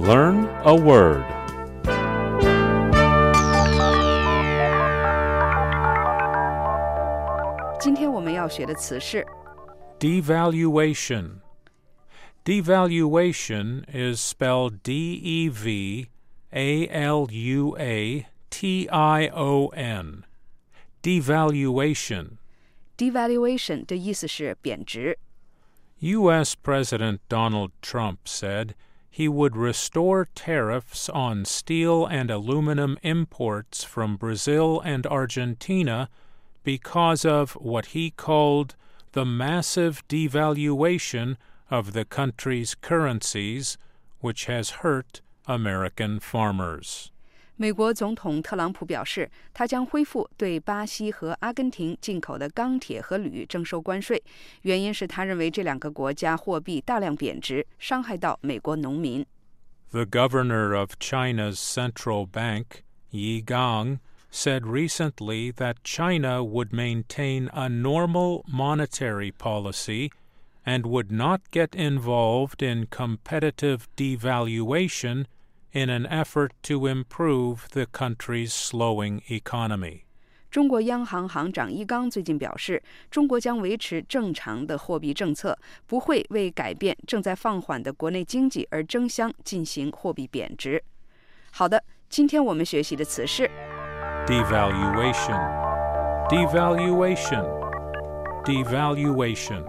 Learn a word. 今天我们要学的词是 Devaluation. Devaluation is spelled D E V A L U A T I O N. Devaluation. devaluation 的意思是贬值。 U.S. President Donald Trump said he would restore tariffs on steel and aluminum imports from Brazil and Argentina because of what he called the massive devaluation of the country's currencies, which has hurt American farmers. 美国总统特朗普表示，他将恢复对巴西和阿根廷进口的钢铁和铝征收关税，原因是他认为这两个国家货币大量贬值，伤害到美国农民。 The governor of China's central bank, Yi Gang, said recently that China would maintain a normal monetary policy and would not get involved in competitive devaluation in an effort to improve the country's slowing economy. 中国央行行长易纲最近表示，中国将维持正常的货币政策，不会为改变正在放缓的国内经济而争相进行货币贬值。好的，今天我们学习的词是 Devaluation. Devaluation. Devaluation.